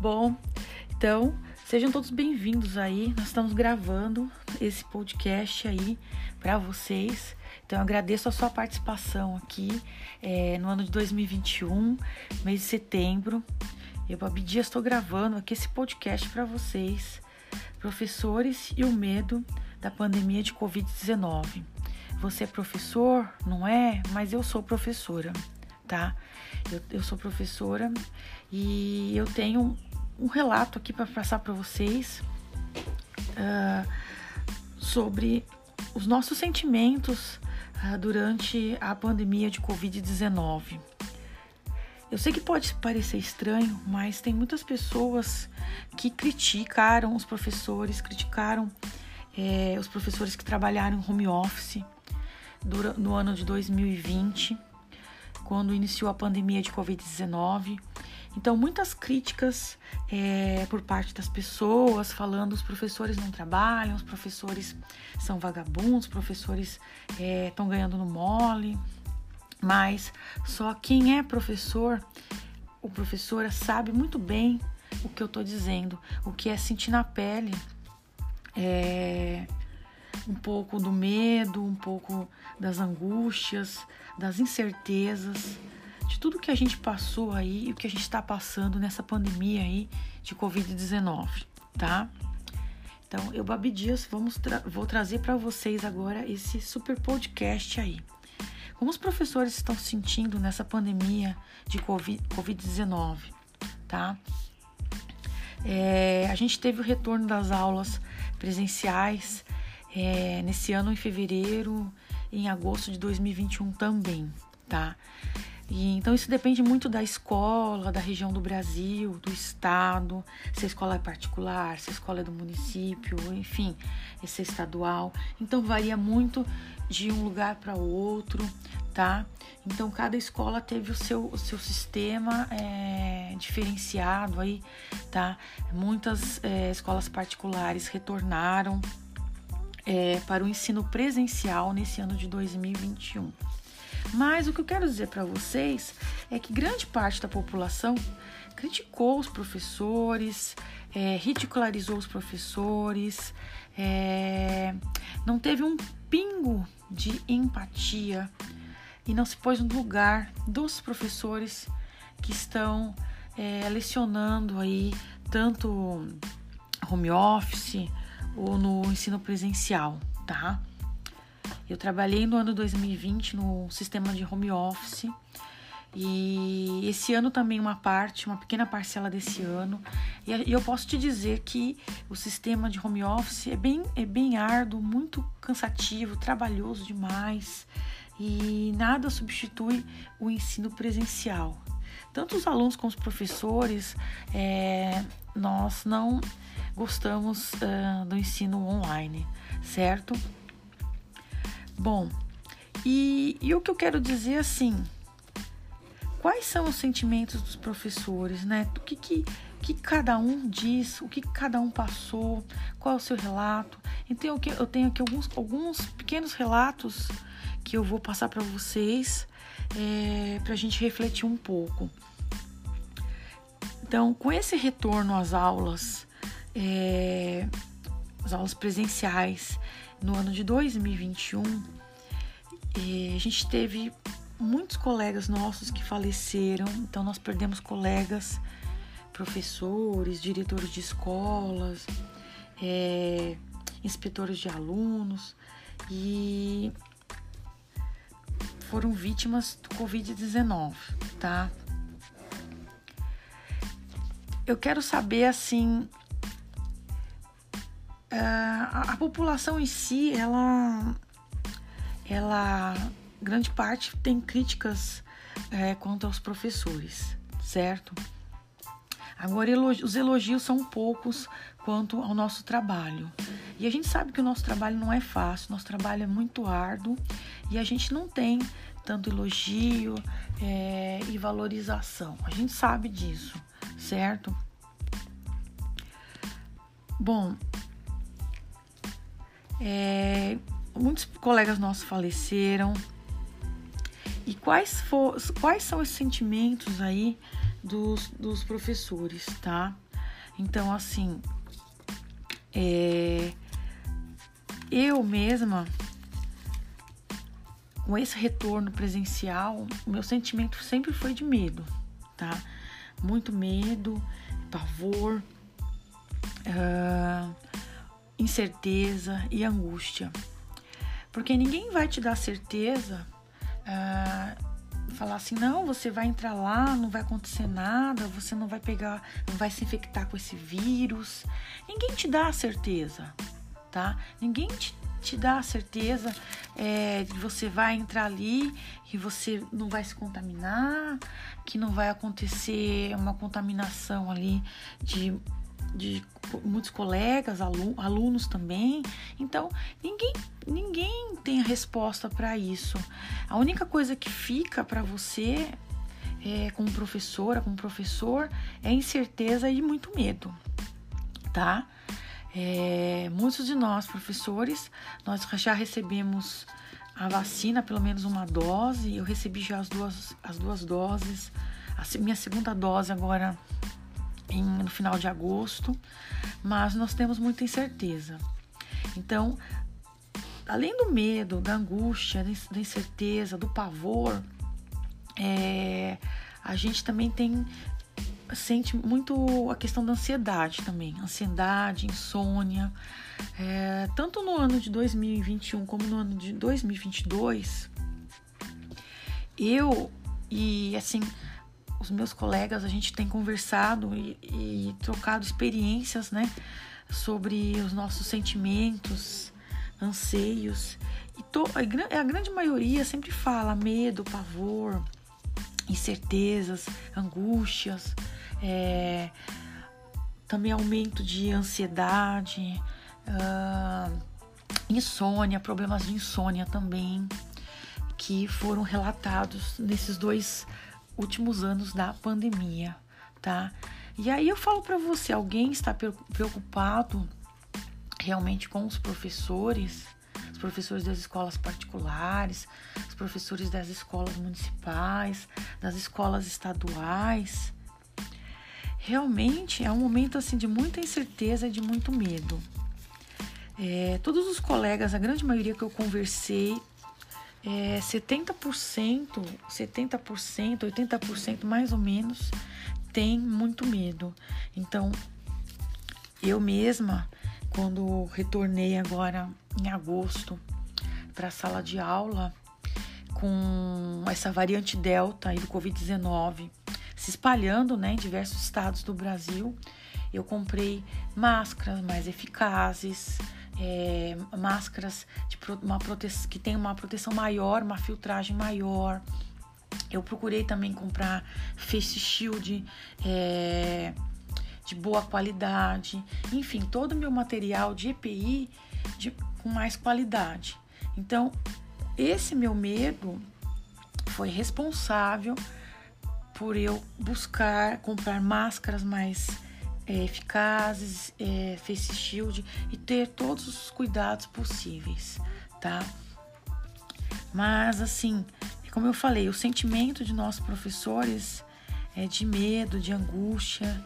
Bom, então sejam todos bem-vindos aí. Nós estamos gravando esse podcast aí para vocês. Então eu agradeço a sua participação aqui é, no ano de 2021, mês de setembro. Eu, Babi Dias, estou gravando aqui esse podcast para vocês, professores e o medo da pandemia de Covid-19. Você é professor? Não é? Mas eu sou professora, tá? Eu, eu sou professora e eu tenho um relato aqui para passar para vocês uh, sobre os nossos sentimentos uh, durante a pandemia de Covid-19. Eu sei que pode parecer estranho, mas tem muitas pessoas que criticaram os professores, criticaram é, os professores que trabalharam em home office no ano de 2020, quando iniciou a pandemia de Covid-19. Então, muitas críticas é, por parte das pessoas, falando os professores não trabalham, os professores são vagabundos, os professores estão é, ganhando no mole. Mas só quem é professor, o professora sabe muito bem o que eu estou dizendo, o que é sentir na pele é, um pouco do medo, um pouco das angústias, das incertezas, de tudo que a gente passou aí e o que a gente está passando nessa pandemia aí de Covid-19, tá? Então, eu, Babi Dias, vamos tra vou trazer para vocês agora esse super podcast aí. Como os professores estão se sentindo nessa pandemia de Covid-19, tá? É, a gente teve o retorno das aulas presenciais é, nesse ano em fevereiro em agosto de 2021 também, tá? E, então isso depende muito da escola, da região do Brasil, do estado, se a escola é particular, se a escola é do município, enfim, se é estadual. Então varia muito de um lugar para outro, tá? Então cada escola teve o seu, o seu sistema é, diferenciado aí, tá? Muitas é, escolas particulares retornaram é, para o ensino presencial nesse ano de 2021. Mas o que eu quero dizer para vocês é que grande parte da população criticou os professores, é, ridicularizou os professores, é, não teve um pingo de empatia e não se pôs no lugar dos professores que estão é, lecionando aí tanto home office ou no ensino presencial, tá? Eu trabalhei no ano 2020 no sistema de home office e esse ano também uma parte, uma pequena parcela desse ano. E eu posso te dizer que o sistema de home office é bem, é bem árduo, muito cansativo, trabalhoso demais e nada substitui o ensino presencial. Tanto os alunos como os professores, é, nós não gostamos uh, do ensino online, certo? Bom, e, e o que eu quero dizer assim, quais são os sentimentos dos professores, né? O que, que, que cada um diz, o que cada um passou, qual é o seu relato. Então eu tenho aqui alguns, alguns pequenos relatos que eu vou passar para vocês é, para a gente refletir um pouco. Então, com esse retorno às aulas, é, as aulas presenciais no ano de 2021, a gente teve muitos colegas nossos que faleceram, então nós perdemos colegas, professores, diretores de escolas, é, inspetores de alunos e foram vítimas do Covid-19, tá? Eu quero saber assim a, a população em si, ela, ela, grande parte tem críticas é, quanto aos professores, certo? Agora, os elogios são poucos quanto ao nosso trabalho. E a gente sabe que o nosso trabalho não é fácil, nosso trabalho é muito árduo e a gente não tem tanto elogio é, e valorização. A gente sabe disso, certo? Bom, é, muitos colegas nossos faleceram. E quais, for, quais são os sentimentos aí dos, dos professores, tá? Então, assim, é, eu mesma, com esse retorno presencial, meu sentimento sempre foi de medo, tá? Muito medo, pavor, uh, incerteza e angústia. Porque ninguém vai te dar certeza, uh, falar assim, não, você vai entrar lá, não vai acontecer nada, você não vai pegar, não vai se infectar com esse vírus. Ninguém te dá a certeza, tá? Ninguém te, te dá a certeza é, de você vai entrar ali e você não vai se contaminar, que não vai acontecer uma contaminação ali de de muitos colegas, alunos também. Então, ninguém, ninguém tem a resposta para isso. A única coisa que fica para você, é, como professora, como professor, é incerteza e muito medo, tá? É, muitos de nós, professores, nós já recebemos a vacina, pelo menos uma dose. Eu recebi já as duas, as duas doses. A minha segunda dose agora em, no final de agosto, mas nós temos muita incerteza. Então, além do medo, da angústia, da incerteza, do pavor, é, a gente também tem sente muito a questão da ansiedade também, ansiedade, insônia. É, tanto no ano de 2021 como no ano de 2022, eu e assim os meus colegas, a gente tem conversado e, e trocado experiências, né, sobre os nossos sentimentos, anseios. E to, a, a grande maioria sempre fala medo, pavor, incertezas, angústias, é, também aumento de ansiedade, uh, insônia, problemas de insônia também, que foram relatados nesses dois últimos anos da pandemia, tá? E aí eu falo para você, alguém está preocupado realmente com os professores, os professores das escolas particulares, os professores das escolas municipais, das escolas estaduais? Realmente é um momento assim de muita incerteza e de muito medo. É, todos os colegas, a grande maioria que eu conversei, é, 70%, 70%, 80% mais ou menos tem muito medo. Então, eu mesma, quando retornei agora em agosto para a sala de aula, com essa variante Delta do Covid-19 se espalhando né, em diversos estados do Brasil, eu comprei máscaras mais eficazes, é, máscaras de uma que tem uma proteção maior, uma filtragem maior. Eu procurei também comprar face shield é, de boa qualidade, enfim, todo o meu material de EPI de, com mais qualidade. Então, esse meu medo foi responsável por eu buscar comprar máscaras mais é, eficazes, é, face shield e ter todos os cuidados possíveis, tá? Mas assim, como eu falei, o sentimento de nossos professores é de medo, de angústia,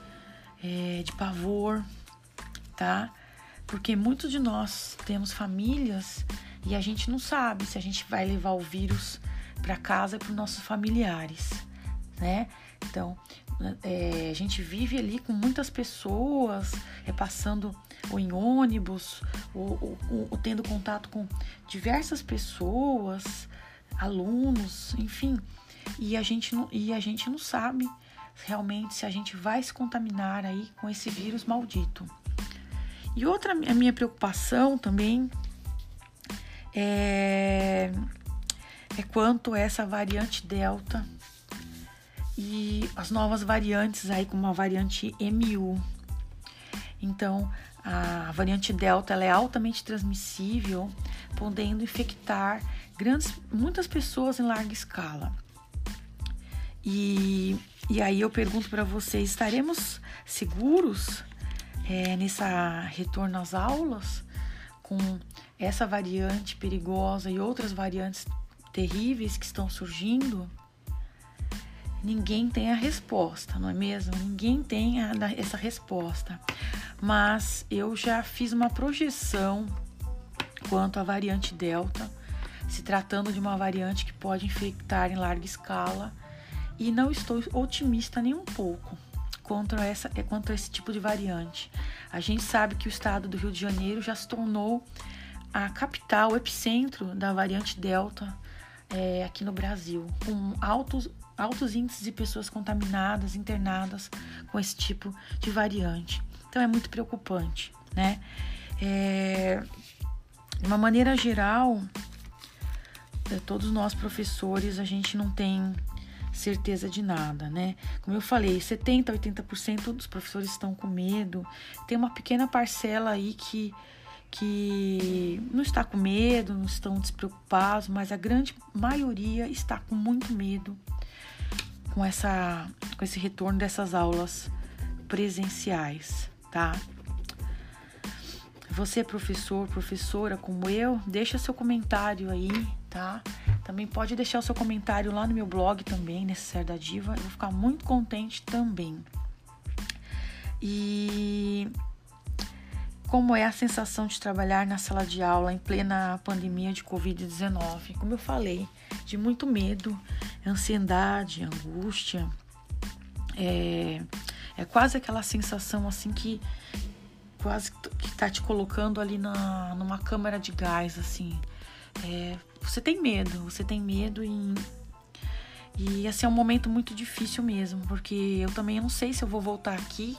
é, de pavor, tá? Porque muitos de nós temos famílias e a gente não sabe se a gente vai levar o vírus para casa e para os nossos familiares, né? Então, é, a gente vive ali com muitas pessoas, é, passando ou em ônibus, ou, ou, ou tendo contato com diversas pessoas, alunos, enfim. E a gente não, e a gente não sabe realmente se a gente vai se contaminar aí com esse vírus maldito. E outra a minha preocupação também é, é quanto essa variante Delta e as novas variantes aí como a variante MU. Então, a variante Delta ela é altamente transmissível, podendo infectar grandes, muitas pessoas em larga escala. E, e aí eu pergunto para vocês, estaremos seguros é, nessa retorno às aulas com essa variante perigosa e outras variantes terríveis que estão surgindo? Ninguém tem a resposta, não é mesmo? Ninguém tem a, essa resposta. Mas eu já fiz uma projeção quanto à variante Delta, se tratando de uma variante que pode infectar em larga escala, e não estou otimista nem um pouco contra, essa, contra esse tipo de variante. A gente sabe que o estado do Rio de Janeiro já se tornou a capital, o epicentro da variante Delta é, aqui no Brasil, com altos, altos índices de pessoas contaminadas, internadas com esse tipo de variante. Então é muito preocupante, né? É, de uma maneira geral, é, todos nós professores, a gente não tem certeza de nada, né? Como eu falei, 70, 80% dos professores estão com medo. Tem uma pequena parcela aí que que não está com medo, não estão despreocupados, mas a grande maioria está com muito medo com essa com esse retorno dessas aulas presenciais, tá? Você professor, professora como eu, deixa seu comentário aí, tá? Também pode deixar o seu comentário lá no meu blog também, Necessário da Diva. Eu vou ficar muito contente também. E como é a sensação de trabalhar na sala de aula em plena pandemia de Covid-19. Como eu falei, de muito medo, ansiedade, angústia. É, é quase aquela sensação assim que quase que tá te colocando ali na, numa câmara de gás, assim. É, você tem medo, você tem medo e, e assim é um momento muito difícil mesmo, porque eu também não sei se eu vou voltar aqui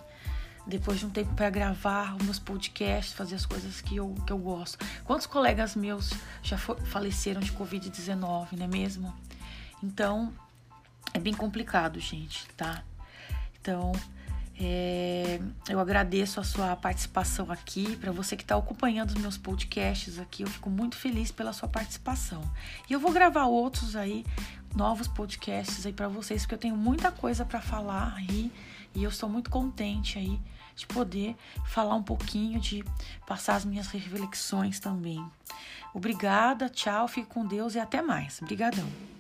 depois de um tempo para gravar os meus podcasts, fazer as coisas que eu, que eu gosto. Quantos colegas meus já faleceram de Covid-19, não é mesmo? Então, é bem complicado, gente, tá? Então, é, eu agradeço a sua participação aqui. Para você que está acompanhando os meus podcasts aqui, eu fico muito feliz pela sua participação. E eu vou gravar outros aí, novos podcasts aí para vocês, porque eu tenho muita coisa para falar aí e eu estou muito contente aí de poder falar um pouquinho, de passar as minhas reflexões também. Obrigada, tchau, fique com Deus e até mais. Obrigadão.